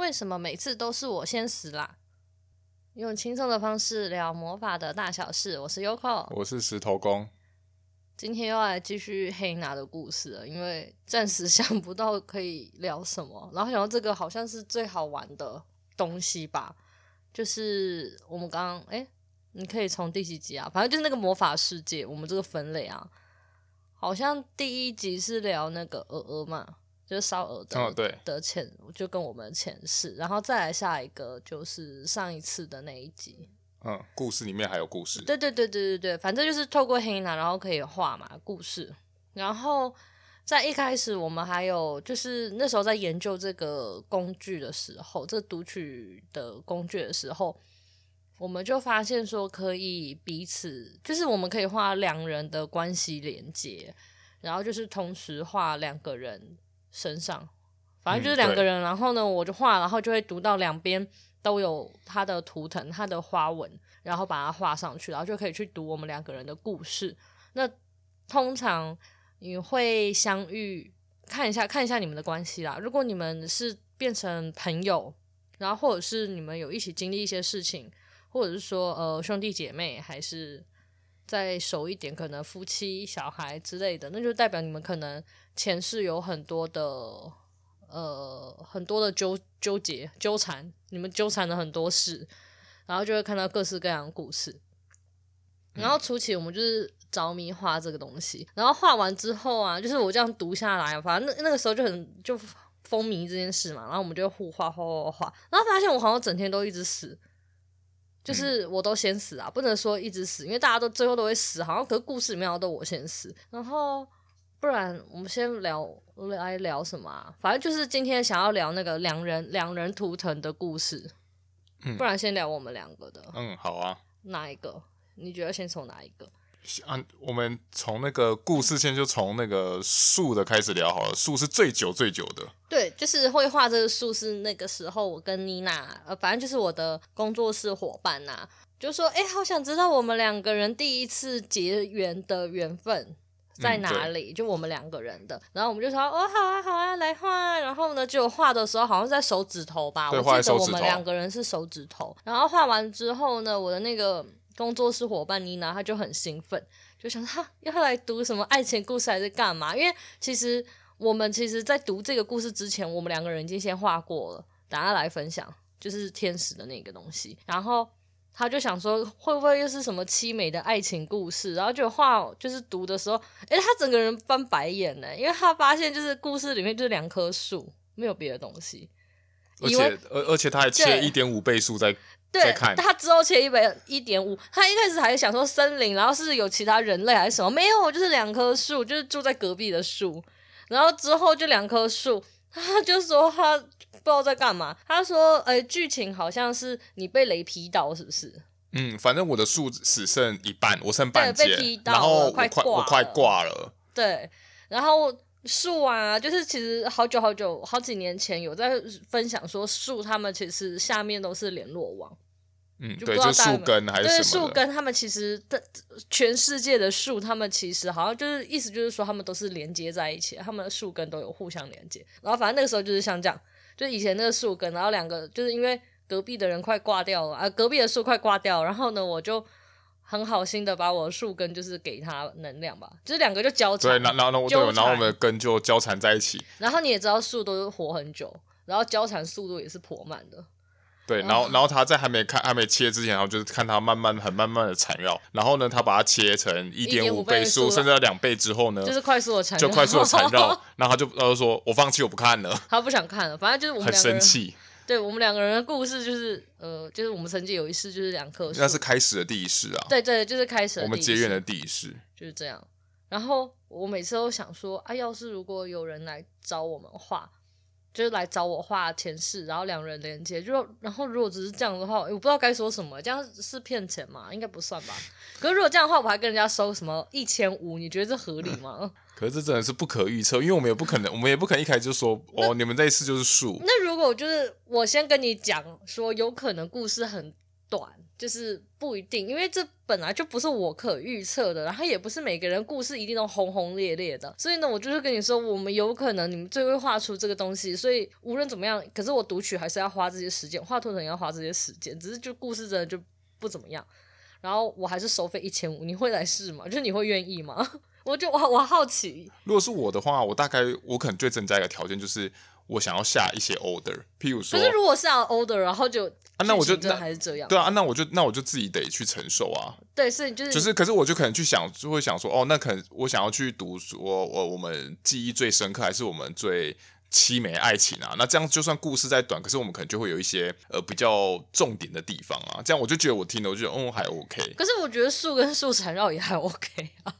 为什么每次都是我先死啦？用轻松的方式聊魔法的大小事。我是 Yoko，我是石头公。今天又要来继续黑拿的故事了，因为暂时想不到可以聊什么，然后想到这个好像是最好玩的东西吧，就是我们刚刚哎，你可以从第几集啊？反正就是那个魔法世界，我们这个分类啊，好像第一集是聊那个鹅鹅嘛。就是烧鹅的、哦、对的前，就跟我们的前世，然后再来下一个就是上一次的那一集。嗯，故事里面还有故事。对对对对对对，反正就是透过黑娜，然后可以画嘛故事。然后在一开始，我们还有就是那时候在研究这个工具的时候，这读取的工具的时候，我们就发现说可以彼此，就是我们可以画两人的关系连接，然后就是同时画两个人。身上，反正就是两个人，嗯、然后呢，我就画，然后就会读到两边都有它的图腾、它的花纹，然后把它画上去，然后就可以去读我们两个人的故事。那通常你会相遇，看一下看一下你们的关系啦。如果你们是变成朋友，然后或者是你们有一起经历一些事情，或者是说呃兄弟姐妹，还是再熟一点，可能夫妻、小孩之类的，那就代表你们可能。前世有很多的呃很多的纠纠结纠缠，你们纠缠了很多事，然后就会看到各式各样的故事。然后初期我们就是着迷画这个东西，然后画完之后啊，就是我这样读下来，反正那那个时候就很就风靡这件事嘛，然后我们就互画画画画，然后发现我好像整天都一直死，就是我都先死啊，不能说一直死，因为大家都最后都会死，好像可是故事里面都我先死，然后。不然我们先聊来聊什么啊？反正就是今天想要聊那个两人两人图腾的故事。嗯，不然先聊我们两个的。嗯，好啊。哪一个？你觉得先从哪一个？啊，我们从那个故事先就从那个树的开始聊好了。树是最久最久的。对，就是绘画这个树是那个时候我跟妮娜，呃，反正就是我的工作室伙伴呐，就说，哎，好想知道我们两个人第一次结缘的缘分。在哪里？嗯、就我们两个人的，然后我们就说哦，好啊，好啊，来画。然后呢，就画的时候好像在手指头吧，我记得我们两个人是手指头。然后画完之后呢，我的那个工作室伙伴妮娜，她就很兴奋，就想她要来读什么爱情故事还是干嘛？因为其实我们其实，在读这个故事之前，我们两个人已经先画过了，等下来分享，就是天使的那个东西。然后。他就想说，会不会又是什么凄美的爱情故事？然后就画，就是读的时候，哎，他整个人翻白眼呢，因为他发现就是故事里面就是两棵树，没有别的东西。而且，而而且他还切一点五倍速在在看。他之后切一百一点五，他一开始还想说森林，然后是有其他人类还是什么？没有，就是两棵树，就是住在隔壁的树。然后之后就两棵树，他就说他。不知道在干嘛。他说：“呃、欸，剧情好像是你被雷劈到，是不是？”嗯，反正我的树只剩一半，我剩半截，被劈到然后我快挂了，我快挂了。对，然后树啊，就是其实好久好久好几年前有在分享说，树他们其实下面都是联络网。嗯，对，就树根还是？对，树根他们其实的全世界的树，他们其实好像就是意思就是说，他们都是连接在一起，他们的树根都有互相连接。然后反正那个时候就是像这样。就以前那个树根，然后两个就是因为隔壁的人快挂掉了啊，隔壁的树快挂掉了，然后呢，我就很好心的把我的树根就是给他能量吧，就是两个就交缠，对，然后然后然后我们的根就交缠在一起。然后你也知道树都是活很久，然后交缠速度也是颇慢的。对，然后然后他在还没看还没切之前，然后就是看他慢慢很慢慢的缠绕，然后呢，他把它切成一点五倍速，甚至两倍之后呢，就是快速的缠，就快速的缠绕，然后他就他就说，我放弃，我不看了，他不想看了，反正就是我们很生气。对，我们两个人的故事就是，呃，就是我们曾经有一世就是两棵树，那是开始的第一世啊，对对，就是开始的第一，我们结缘的第一世。就是这样。然后我每次都想说，啊，要是如果有人来找我们画。就是来找我画前世，然后两人连接。就然后如果只是这样的话，我不知道该说什么。这样是骗钱吗？应该不算吧。可是如果这样的话，我还跟人家收什么一千五？你觉得这合理吗？嗯、可是这真的是不可预测，因为我们也不可能，我们也不可能一开始就说哦，你们这一次就是数。那如果就是我先跟你讲说，有可能故事很短，就是不一定，因为这本来就不是我可预测的，然后也不是每个人故事一定都轰轰烈烈的，所以呢，我就是跟你说，我们有可能你们最会画出这个东西，所以无论怎么样，可是我读取还是要花这些时间，画图腾要花这些时间，只是就故事真的就不怎么样，然后我还是收费一千五，你会来试吗？就是你会愿意吗？我就我我好奇，如果是我的话，我大概我可能最增加一个条件，就是。我想要下一些 order，譬如说，可是如果下 order，然后就啊，那我就那还是这样，对啊，那我就那我就自己得去承受啊。对，所以就是就是，可是我就可能去想，就会想说，哦，那可能我想要去读我我我们记忆最深刻，还是我们最凄美爱情啊？那这样就算故事再短，可是我们可能就会有一些呃比较重点的地方啊。这样我就觉得我听了，我觉得哦还 OK。可是我觉得树跟树缠绕也还 OK 啊。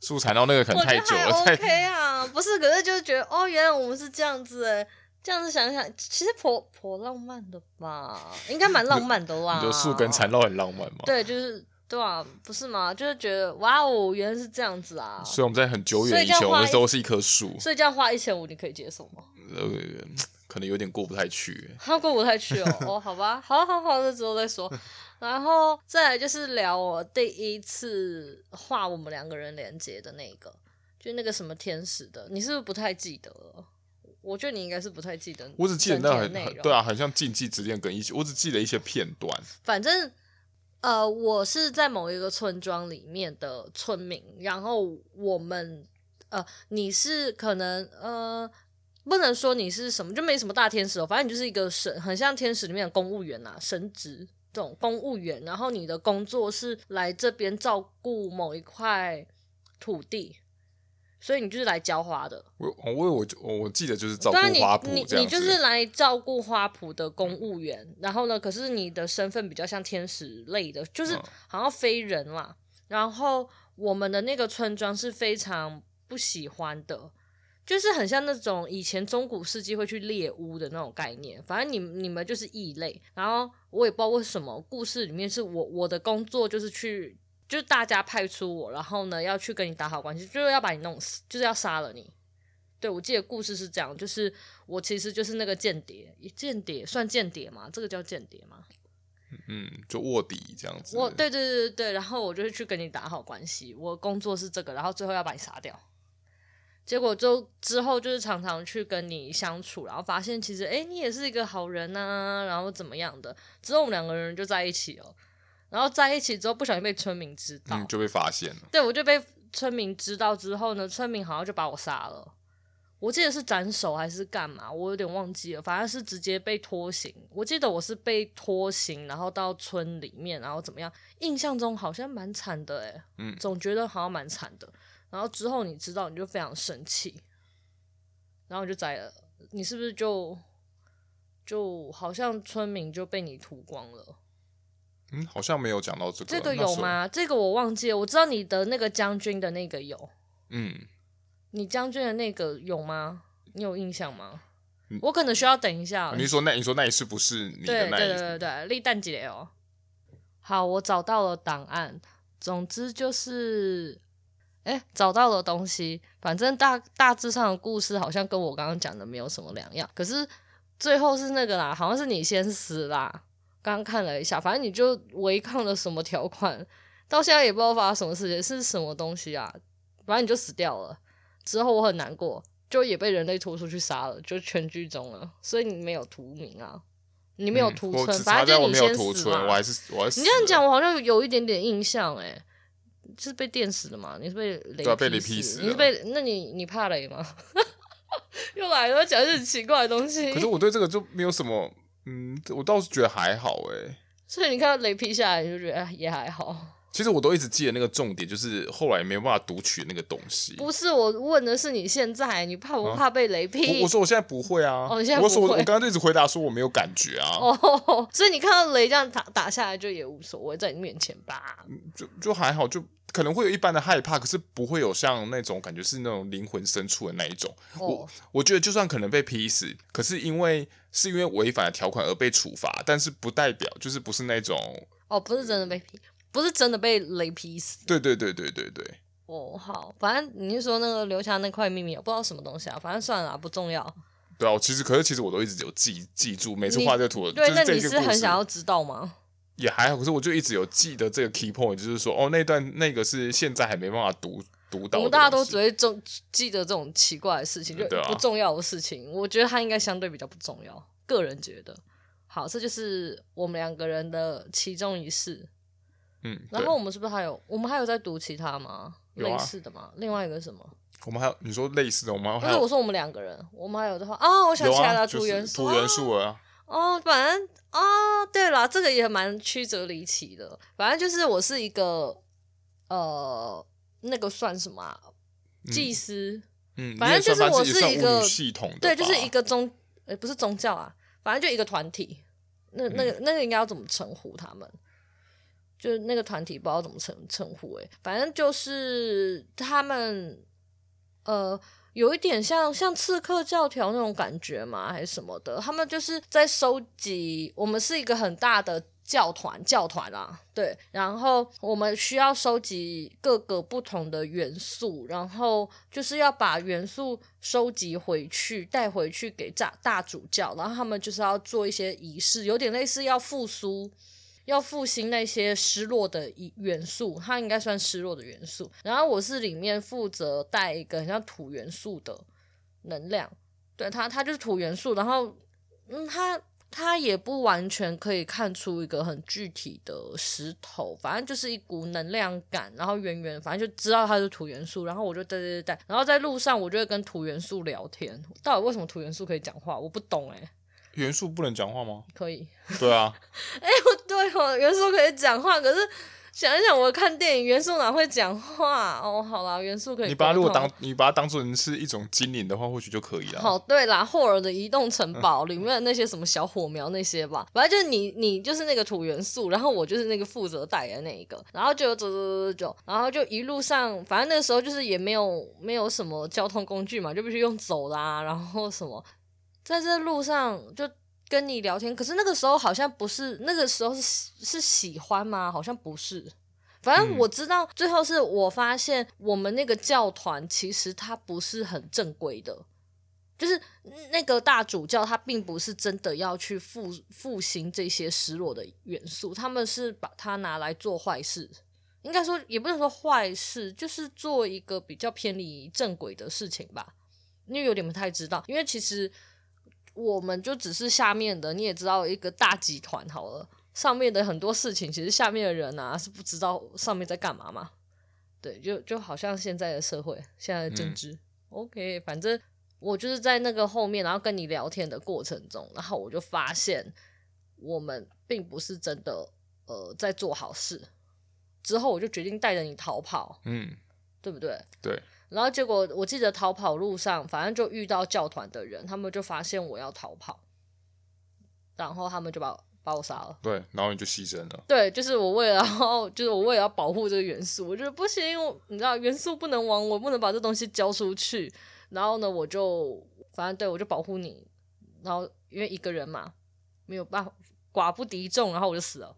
树缠绕那个可能太久了，OK 啊，不是，可是就是觉得哦，原来我们是这样子哎。这样子想想，其实颇颇浪漫的吧，应该蛮浪漫的啦。有树根缠绕很浪漫吗？对，就是对啊，不是吗？就是觉得哇哦，原来是这样子啊。所以我们在很久远以前，我们都是一棵树。所以这样花一千五，你可以接受吗？呃，可能有点过不太去。他过不太去哦，哦，好吧，好好好，那之后再说。然后再来就是聊我第一次画我们两个人连接的那个，就那个什么天使的，你是不是不太记得了？我觉得你应该是不太记得，我只记得那很对啊，很像禁忌之恋跟一些，我只记得一些片段。反正呃，我是在某一个村庄里面的村民，然后我们呃，你是可能呃，不能说你是什么，就没什么大天使哦，反正你就是一个神，很像天使里面的公务员、啊，神职这种公务员，然后你的工作是来这边照顾某一块土地。所以你就是来浇花的。我我我我我记得就是照顾花圃这样你，你就是来照顾花圃的公务员。嗯、然后呢，可是你的身份比较像天使类的，就是好像非人啦。嗯、然后我们的那个村庄是非常不喜欢的，就是很像那种以前中古世纪会去猎巫的那种概念。反正你你们就是异类。然后我也不知道为什么，故事里面是我我的工作就是去。就是大家派出我，然后呢要去跟你打好关系，就是要把你弄死，就是要杀了你。对，我记得故事是这样，就是我其实就是那个间谍，间谍算间谍吗？这个叫间谍吗？嗯，就卧底这样子。我对对对对对，然后我就是去跟你打好关系，我工作是这个，然后最后要把你杀掉。结果就之后就是常常去跟你相处，然后发现其实哎你也是一个好人呐、啊，然后怎么样的，之后我们两个人就在一起了。然后在一起之后，不小心被村民知道，嗯，就被发现了。对，我就被村民知道之后呢，村民好像就把我杀了。我记得是斩首还是干嘛，我有点忘记了。反正是直接被拖行。我记得我是被拖行，然后到村里面，然后怎么样？印象中好像蛮惨的，诶，嗯，总觉得好像蛮惨的。然后之后你知道，你就非常生气，然后就宰了。你是不是就就好像村民就被你屠光了？嗯，好像没有讲到这个。这个有吗？这个我忘记了。我知道你的那个将军的那个有。嗯，你将军的那个有吗？你有印象吗？嗯、我可能需要等一下。你说那你说那一次不是你的那一次？对对对对，立蛋姐哦。好，我找到了档案。总之就是，哎，找到了东西。反正大大致上的故事好像跟我刚刚讲的没有什么两样。可是最后是那个啦，好像是你先死啦。刚看了一下，反正你就违抗了什么条款，到现在也不知道发生什么事情，是什么东西啊？反正你就死掉了。之后我很难过，就也被人类拖出去杀了，就全剧终了。所以你没有屠名啊，你没有屠村，嗯、反正就你先死嘛。我还是我还是你这样讲，我好像有一点点印象诶、欸，是被电死的吗？你是被雷劈死？被雷劈死？你是被？那你你怕雷吗？又来了，讲一些很奇怪的东西。可是我对这个就没有什么。嗯，我倒是觉得还好诶。所以你看到雷劈下来，你就觉得也还好。其实我都一直记得那个重点，就是后来没有办法读取那个东西。不是，我问的是你现在，你怕不怕被雷劈？啊、我，我说我现在不会啊。我说我我刚刚就一直回答说我没有感觉啊。哦，所以你看到雷这样打打下来就也无所谓，在你面前吧。就就还好，就。可能会有一般的害怕，可是不会有像那种感觉是那种灵魂深处的那一种。Oh. 我我觉得就算可能被劈死，可是因为是因为违反了条款而被处罚，但是不代表就是不是那种哦，oh, 不是真的被劈，不是真的被雷劈死。对对对对对对。哦，oh, 好，反正你是说那个留下那块秘密，我不知道什么东西啊，反正算了，不重要。对啊，其实可是其实我都一直有记记住，每次画这个图，对，那你是很想要知道吗？也还好，可是我就一直有记得这个 key point，就是说哦，那段那个是现在还没办法读读到。我们大家都只会重记得这种奇怪的事情，就不重要的事情。啊、我觉得它应该相对比较不重要，个人觉得。好，这就是我们两个人的其中一事。嗯，然后我们是不是还有？我们还有在读其他吗？啊、类似的吗？另外一个什么？我们还有你说类似的，我们还有。不是我说我们两个人，我们还有的话啊，我想起来了，土元素，土元素啊。哦，反正哦，对了，这个也蛮曲折离奇的。反正就是我是一个呃，那个算什么、啊、祭司？嗯，反正就是我是一个系统，对，就是一个宗，呃，不是宗教啊，反正就一个团体。那那个、嗯、那个应该要怎么称呼他们？就是那个团体不知道怎么称称呼诶，反正就是他们呃。有一点像像刺客教条那种感觉吗？还是什么的？他们就是在收集。我们是一个很大的教团，教团啊，对。然后我们需要收集各个不同的元素，然后就是要把元素收集回去，带回去给大大主教。然后他们就是要做一些仪式，有点类似要复苏。要复兴那些失落的元素，它应该算失落的元素。然后我是里面负责带一个很像土元素的能量，对它，它就是土元素。然后，嗯，它它也不完全可以看出一个很具体的石头，反正就是一股能量感，然后圆圆，反正就知道它是土元素。然后我就带带带带，然后在路上我就会跟土元素聊天。到底为什么土元素可以讲话？我不懂哎、元素不能讲话吗？可以。对啊。哎、欸，对哦，元素可以讲话，可是想一想，我看电影，元素哪会讲话？哦，好啦，元素可以。你把它如果当你把它当做是一种精灵的话，或许就可以了。好，对啦，霍尔的移动城堡里面的那些什么小火苗那些吧，反正就是你，你就是那个土元素，然后我就是那个负责带的那一个，然后就走走走走，然后就一路上，反正那时候就是也没有没有什么交通工具嘛，就必须用走啦，然后什么。在这路上就跟你聊天，可是那个时候好像不是，那个时候是是喜欢吗？好像不是。反正我知道，最后是我发现我们那个教团其实它不是很正规的，就是那个大主教他并不是真的要去复复兴这些失落的元素，他们是把它拿来做坏事，应该说也不能说坏事，就是做一个比较偏离正轨的事情吧。因为有点不太知道，因为其实。我们就只是下面的，你也知道一个大集团好了，上面的很多事情，其实下面的人啊是不知道上面在干嘛嘛。对，就就好像现在的社会，现在的政治。嗯、OK，反正我就是在那个后面，然后跟你聊天的过程中，然后我就发现我们并不是真的呃在做好事。之后我就决定带着你逃跑，嗯，对不对？对。然后结果，我记得逃跑路上，反正就遇到教团的人，他们就发现我要逃跑，然后他们就把把我杀了。对，然后你就牺牲了。对，就是我为了，然后就是我为了要保护这个元素，我觉得不行，你知道元素不能亡，我不能把这东西交出去。然后呢，我就反正对我就保护你，然后因为一个人嘛，没有办法，寡不敌众，然后我就死了。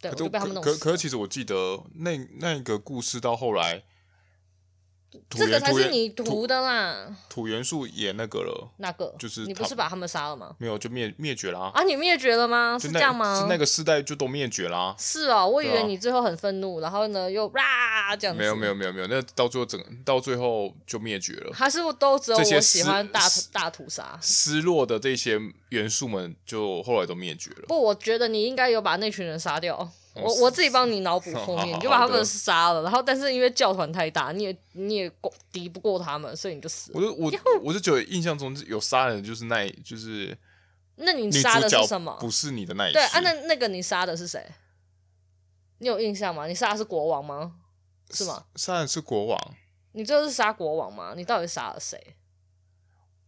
对，我就被他们弄死了。可可可，其实我记得那那个故事到后来。这个才是你涂的啦土。土元素也那个了，那个就是你不是把他们杀了吗？没有，就灭灭绝了啊！啊，你灭绝了吗？是这样吗？是那个世代就都灭绝啦啊。是哦，我以为你最后很愤怒，然后呢又哇这样子。没有没有没有没有，那到最后整到最后就灭绝了。还是都只有我喜欢大大屠杀。失落的这些元素们就后来都灭绝了。不，我觉得你应该有把那群人杀掉。我我自己帮你脑补后面，你就把他们杀了，然后但是因为教团太大，你也你也敌不过他们，所以你就死了。我就我我就觉得印象中有杀人，就是那，就是那你杀的是什么？不是你的那一对啊？那那个你杀的是谁？你有印象吗？你杀的是国王吗？是吗？杀的是国王。你这是杀国王吗？你到底杀了谁？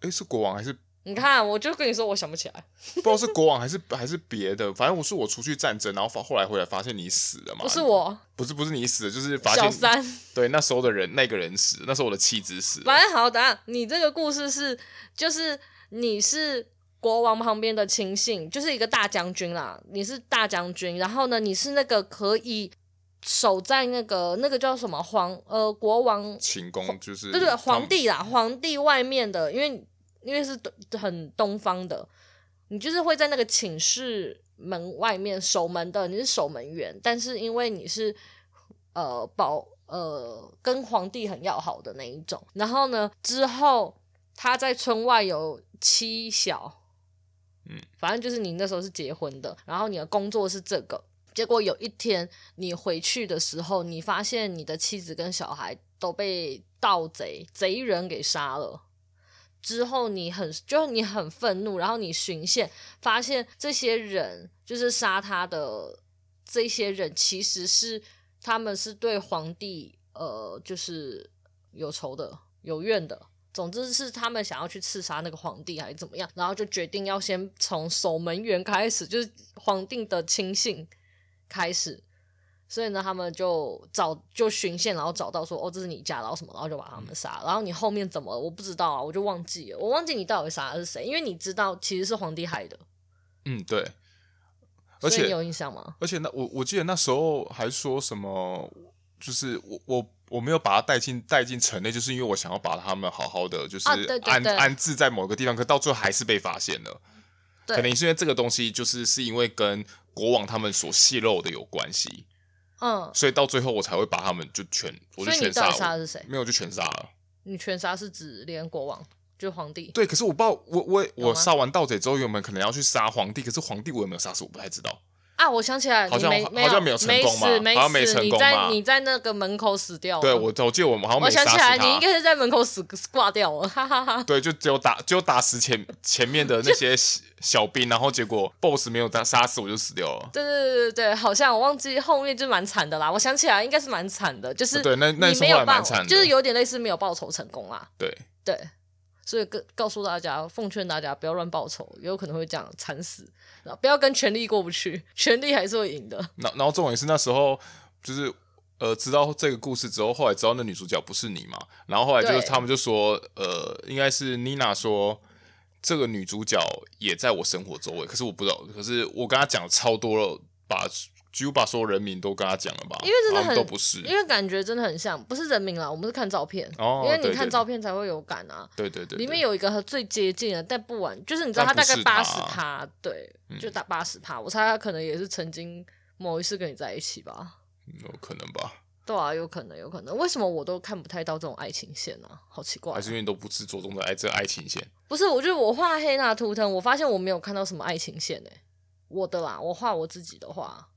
哎，是国王还是？你看，我就跟你说，我想不起来，不知道是国王还是还是别的，反正我是我出去战争，然后发后来回来发现你死了嘛。不是我，不是不是你死了，就是发现小三。对，那时候的人那个人死，那时候我的妻子死了。反正好，等下你这个故事是，就是你是国王旁边的亲信，就是一个大将军啦，你是大将军，然后呢，你是那个可以守在那个那个叫什么皇呃国王寝宫，就是对对皇帝啦，皇帝外面的，因为。因为是很东方的，你就是会在那个寝室门外面守门的，你是守门员，但是因为你是呃保呃跟皇帝很要好的那一种，然后呢之后他在村外有妻小，嗯，反正就是你那时候是结婚的，然后你的工作是这个，结果有一天你回去的时候，你发现你的妻子跟小孩都被盗贼贼人给杀了。之后你很就是你很愤怒，然后你寻线发现这些人就是杀他的这些人，其实是他们是对皇帝呃就是有仇的有怨的，总之是他们想要去刺杀那个皇帝还是怎么样，然后就决定要先从守门员开始，就是皇帝的亲信开始。所以呢，他们就找就循线，然后找到说，哦，这是你家，然后什么，然后就把他们杀。然后你后面怎么，我不知道啊，我就忘记了，我忘记你到底杀的是谁，因为你知道其实是皇帝害的。嗯，对。而且你有印象吗？而且那我我记得那时候还说什么，就是我我我没有把他带进带进城内，就是因为我想要把他们好好的就是安、安置在某个地方，可到最后还是被发现了。对可能是因为这个东西，就是是因为跟国王他们所泄露的有关系。嗯，所以到最后我才会把他们就全，我就全杀。杀的是谁？没有，就全杀了。你全杀是指连国王，就皇帝？对，可是我不知道，我我我杀完盗贼之后，有没有可能要去杀皇帝？可是皇帝我有没有杀死？我不太知道。啊，我想起来，好像没好像没有成功嘛，好像没成功嘛。你在你在那个门口死掉了。对，我我记得我们好像没杀死他。我想起来，你应该是在门口死挂掉了，哈哈哈。对，就只有打，只有打死前前面的那些小兵，然后结果 BOSS 没有打杀死，我就死掉了。对对对对对，好像我忘记后面就蛮惨的啦。我想起来，应该是蛮惨的，就是对，那那时候还蛮惨，就是有点类似没有报仇成功啦。对对。所以告告诉大家，奉劝大家不要乱报仇，也有可能会这样惨死。然后不要跟权力过不去，权力还是会赢的。然后，然后重点是那时候就是呃，知道这个故事之后，后来知道那女主角不是你嘛。然后后来就是他们就说，呃，应该是妮娜说这个女主角也在我生活周围，可是我不知道。可是我跟她讲超多了，把。几乎把所有人名都跟他讲了吧，因为真的很都不是，因为感觉真的很像，不是人名啦，我们是看照片，哦、因为你看照片才会有感啊。对对对，对，里面有一个最接近的，但不完，就是你知道他大概八十趴，对，就打八十趴。嗯、我猜他可能也是曾经某一次跟你在一起吧，有可能吧？对啊，有可能，有可能。为什么我都看不太到这种爱情线呢、啊？好奇怪、啊，还是因为你都不是着重的爱这爱情线？不是，我觉得我画黑娜图腾，我发现我没有看到什么爱情线诶、欸。我的啦，我画我自己的画。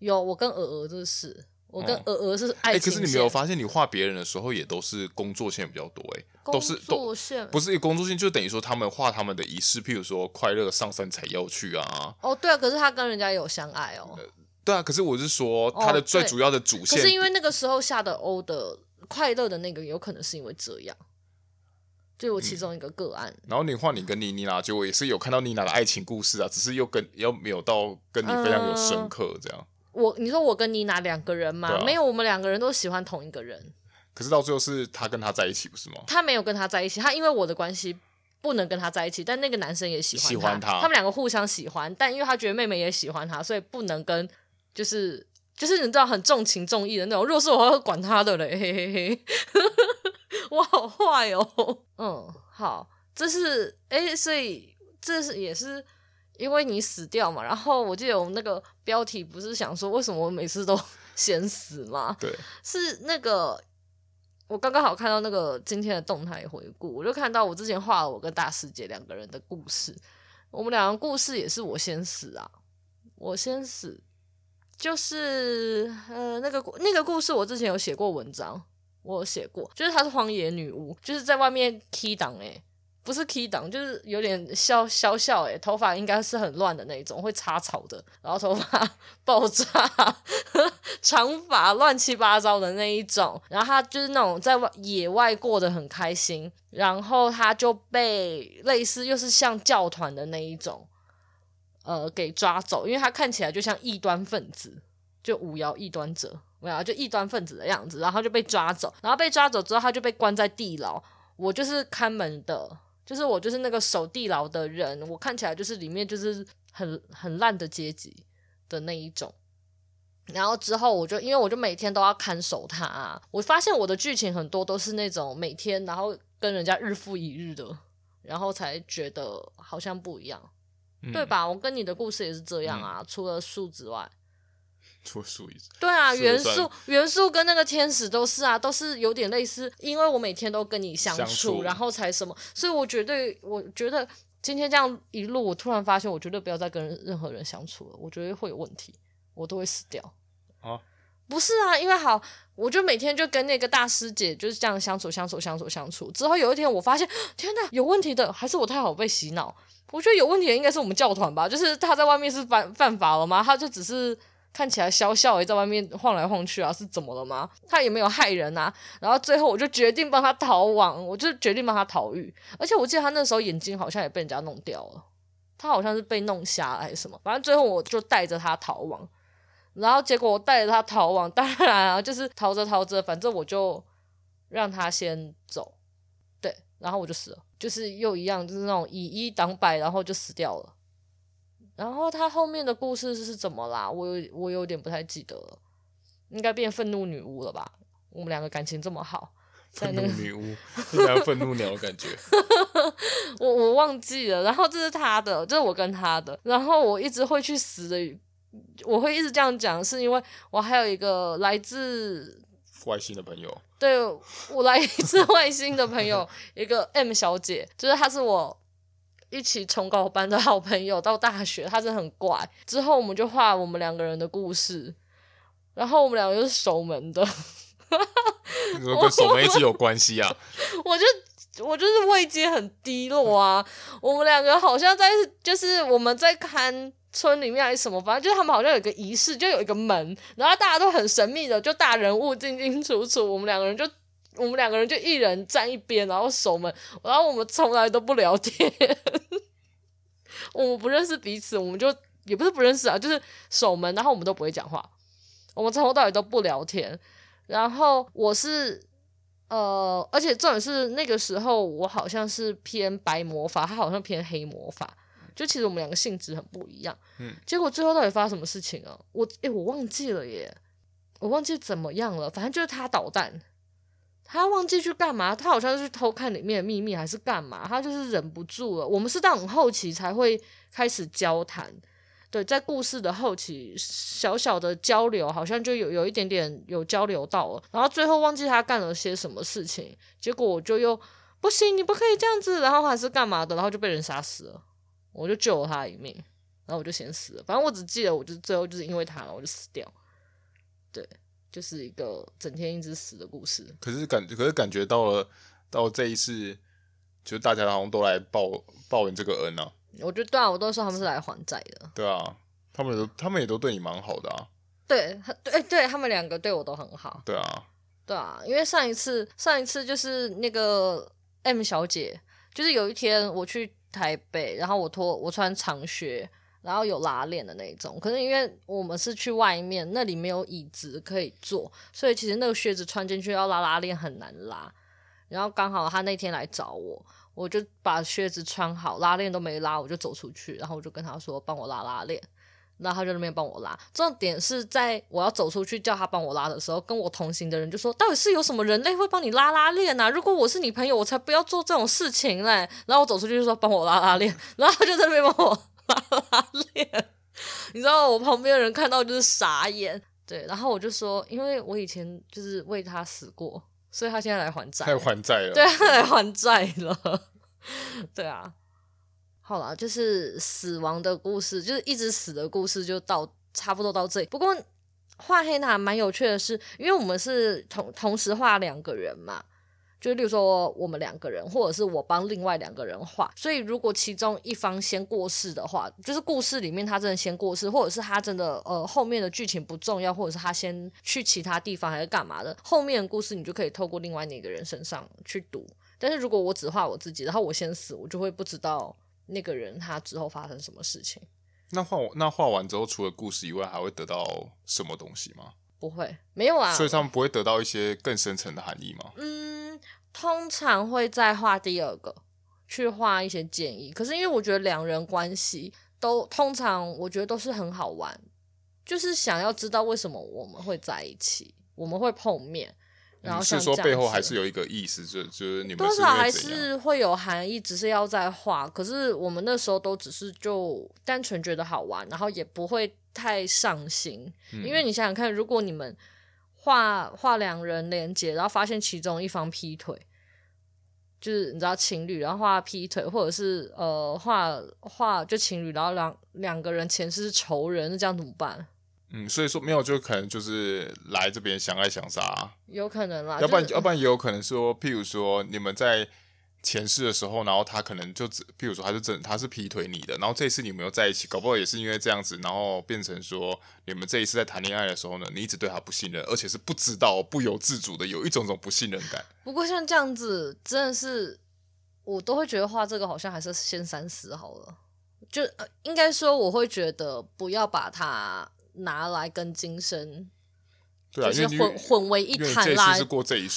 有，我跟鹅鹅就是，我跟鹅鹅是爱情线。哎、欸，可是你没有发现，你画别人的时候也都是工作线比较多，哎，都是工作线，不是工作线，就等于说他们画他们的仪式，譬如说快乐上山采药去啊。哦，对啊，可是他跟人家有相爱哦。对啊，可是我是说他的最主要的主线，可是因为那个时候下的欧的快乐的那个，有可能是因为这样，就我其中一个个案。嗯、然后你画你跟妮妮啦，就我也是有看到妮娜的爱情故事啊，只是又跟又没有到跟你非常有深刻这样。嗯我你说我跟妮娜两个人吗？啊、没有，我们两个人都喜欢同一个人。可是到最后是他跟他在一起，不是吗？他没有跟他在一起，他因为我的关系不能跟他在一起，但那个男生也喜欢他，喜欢他，他们两个互相喜欢，但因为他觉得妹妹也喜欢他，所以不能跟，就是就是你知道很重情重义的那种。如果是我，会管他的嘞，嘿嘿嘿，我好坏哦。嗯，好，这是哎、欸，所以这是也是。因为你死掉嘛，然后我记得我们那个标题不是想说为什么我每次都 先死吗？对，是那个我刚刚好看到那个今天的动态回顾，我就看到我之前画了我跟大师姐两个人的故事，我们两个故事也是我先死啊，我先死，就是呃那个那个故事我之前有写过文章，我有写过，就是她是荒野女巫，就是在外面 key 档诶。不是 key 档，就是有点消消笑诶，头发应该是很乱的那种，会插草的，然后头发 爆炸，长发乱七八糟的那一种，然后他就是那种在野外过得很开心，然后他就被类似又是像教团的那一种，呃，给抓走，因为他看起来就像异端分子，就五爻异端者，没有，就异端分子的样子，然后就被抓走，然后被抓走之后，他就被关在地牢，我就是看门的。就是我就是那个守地牢的人，我看起来就是里面就是很很烂的阶级的那一种。然后之后我就因为我就每天都要看守他啊，我发现我的剧情很多都是那种每天然后跟人家日复一日的，然后才觉得好像不一样。嗯、对吧？我跟你的故事也是这样啊，嗯、除了树之外，除了树以外，对啊，元素元素跟那个天使都是啊，都是有点类似，因为我每天都跟你相处，相处然后才什么，所以我绝对，我觉得今天这样一路，我突然发现，我绝对不要再跟任何人相处了，我觉得会有问题，我都会死掉。啊，不是啊，因为好，我就每天就跟那个大师姐就是这样相处，相处，相处，相处。之后有一天，我发现，天哪，有问题的，还是我太好被洗脑？我觉得有问题的应该是我们教团吧，就是他在外面是犯犯法了吗？他就只是看起来笑笑，在外面晃来晃去啊，是怎么了吗？他也没有害人啊。然后最后我就决定帮他逃亡，我就决定帮他逃狱。而且我记得他那时候眼睛好像也被人家弄掉了，他好像是被弄瞎还是什么。反正最后我就带着他逃亡。然后结果我带着他逃亡，当然啊，就是逃着逃着，反正我就让他先走，对，然后我就死了，就是又一样，就是那种以一挡百，然后就死掉了。然后他后面的故事是怎么啦？我有我有点不太记得了，应该变愤怒女巫了吧？我们两个感情这么好，愤怒女巫，有点愤怒鸟的感觉。我我忘记了。然后这是他的，这是我跟他的。然后我一直会去死的。我会一直这样讲，是因为我还有一个来自 外星的朋友。对，我来自外星的朋友，一个 M 小姐，就是她是我一起重高班的好朋友，到大学他真的很怪。之后我们就画我们两个人的故事，然后我们两个就是守门的，你说跟守门一直有关系啊？我就我就是位阶很低落啊，我们两个好像在就是我们在看。村里面还是什么，反正就是他们好像有个仪式，就有一个门，然后大家都很神秘的，就大人物进进出出，我们两个人就我们两个人就一人站一边，然后守门，然后我们从来都不聊天，我们不认识彼此，我们就也不是不认识啊，就是守门，然后我们都不会讲话，我们从头到尾都不聊天，然后我是呃，而且重点是那个时候我好像是偏白魔法，他好像偏黑魔法。就其实我们两个性质很不一样，嗯，结果最后到底发生什么事情啊？我诶、欸，我忘记了耶，我忘记怎么样了。反正就是他捣蛋，他忘记去干嘛，他好像是去偷看里面的秘密还是干嘛，他就是忍不住了。我们是到很后期才会开始交谈，对，在故事的后期小小的交流，好像就有有一点点有交流到了，然后最后忘记他干了些什么事情，结果我就又不行，你不可以这样子，然后还是干嘛的，然后就被人杀死了。我就救了他一命，然后我就先死了。反正我只记得，我就最后就是因为他，我就死掉。对，就是一个整天一直死的故事。可是感，可是感觉到了，到这一次，就是大家好像都来报报你这个恩啊。我觉得对啊，我都说他们是来还债的。对啊，他们都他们也都对你蛮好的啊。对，对，对他们两个对我都很好。对啊，对啊，因为上一次，上一次就是那个 M 小姐，就是有一天我去。台北，然后我脱我穿长靴，然后有拉链的那种。可是因为我们是去外面，那里没有椅子可以坐，所以其实那个靴子穿进去要拉拉链很难拉。然后刚好他那天来找我，我就把靴子穿好，拉链都没拉，我就走出去，然后我就跟他说帮我拉拉链。然后他就那边帮我拉，重点是在我要走出去叫他帮我拉的时候，跟我同行的人就说：“到底是有什么人类会帮你拉拉链啊？如果我是你朋友，我才不要做这种事情嘞。”然后我走出去就说：“帮我拉拉链。”然后他就在那边帮我拉拉链。你知道我旁边的人看到就是傻眼，对。然后我就说：“因为我以前就是为他死过，所以他现在来还债，他还债了。”对，他来还债了。对啊。好了，就是死亡的故事，就是一直死的故事，就到差不多到这里。不过画黑娜蛮有趣的是，因为我们是同同时画两个人嘛，就例如说我们两个人，或者是我帮另外两个人画，所以如果其中一方先过世的话，就是故事里面他真的先过世，或者是他真的呃后面的剧情不重要，或者是他先去其他地方还是干嘛的，后面的故事你就可以透过另外那个人身上去读。但是如果我只画我自己，然后我先死，我就会不知道。那个人他之后发生什么事情？那画那画完之后，除了故事以外，还会得到什么东西吗？不会，没有啊。所以他们不会得到一些更深层的含义吗？嗯，通常会再画第二个，去画一些建议。可是因为我觉得两人关系都通常，我觉得都是很好玩，就是想要知道为什么我们会在一起，我们会碰面。然后是说背后还是有一个意思，就就是你们多少还是会有含义，只是要在画。可是我们那时候都只是就单纯觉得好玩，然后也不会太上心。嗯、因为你想想看，如果你们画画两人连结，然后发现其中一方劈腿，就是你知道情侣，然后画劈腿，或者是呃画画就情侣，然后两两个人前世是仇人，那这样怎么办？嗯，所以说没有，就可能就是来这边相爱相杀，啊，有可能啦。要不然，就是，要不然也有可能说，譬如说你们在前世的时候，然后他可能就只，譬如说他是真他是劈腿你的，然后这一次你们又在一起，搞不好也是因为这样子，然后变成说你们这一次在谈恋爱的时候呢，你一直对他不信任，而且是不知道不由自主的有一种种不信任感。不过像这样子，真的是我都会觉得画这个好像还是先三思好了，就应该说我会觉得不要把它。拿来跟今生，对啊，就是混混为一谈啦。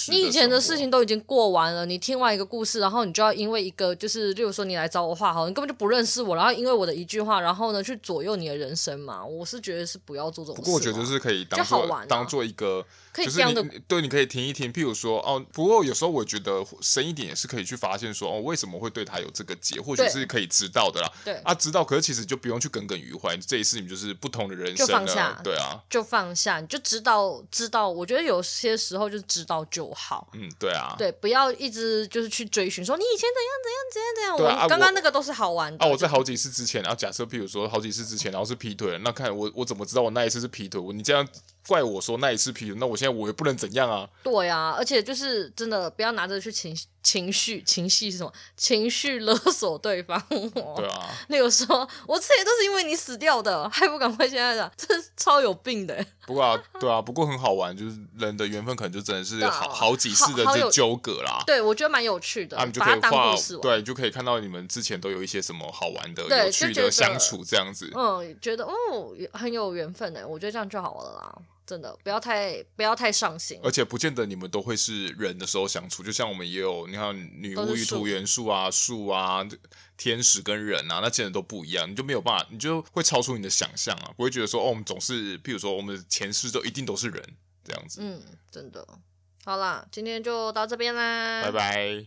你以前的事情都已经过完了，你听完一个故事，然后你就要因为一个就是，例如说你来找我画好，你根本就不认识我，然后因为我的一句话，然后呢去左右你的人生嘛？我是觉得是不要做这种事。不过我觉得是可以当做、啊、当做一个。可以这样的，就是你对，你可以听一听。譬如说，哦，不过有时候我觉得深一点也是可以去发现说，哦，为什么会对他有这个结，或许是可以知道的啦。对啊，知道，可是其实就不用去耿耿于怀。这一次你们就是不同的人生，就放下，对啊，就放下，你就知道，知道。我觉得有些时候就知道就好。嗯，对啊，对，不要一直就是去追寻说你以前怎样怎样怎样怎样。我刚刚那个都是好玩的。啊，我在好几次之前，然后假设譬如说好几次之前，然后是劈腿了，那看我我怎么知道我那一次是劈腿？我你这样。怪我说那一次劈腿，那我现在我也不能怎样啊？对啊，而且就是真的不要拿着去情情绪情绪是什么？情绪勒索对方。对啊，那个说我这些都是因为你死掉的，还不赶快现在讲，这是超有病的。不过啊，对啊，不过很好玩，就是人的缘分可能就真的是好好几次的这纠葛啦。对，我觉得蛮有趣的，他们就可以画，对，就可以看到你们之前都有一些什么好玩的、有趣的相处这样子。嗯，觉得哦很有缘分呢，我觉得这样就好了啦。真的不要太不要太上心，而且不见得你们都会是人的时候相处，就像我们也有你看女巫与土元素啊、树啊、天使跟人啊，那见的都不一样，你就没有办法，你就会超出你的想象啊，不会觉得说哦，我们总是，譬如说我们前世都一定都是人这样子。嗯，真的。好啦，今天就到这边啦，拜拜。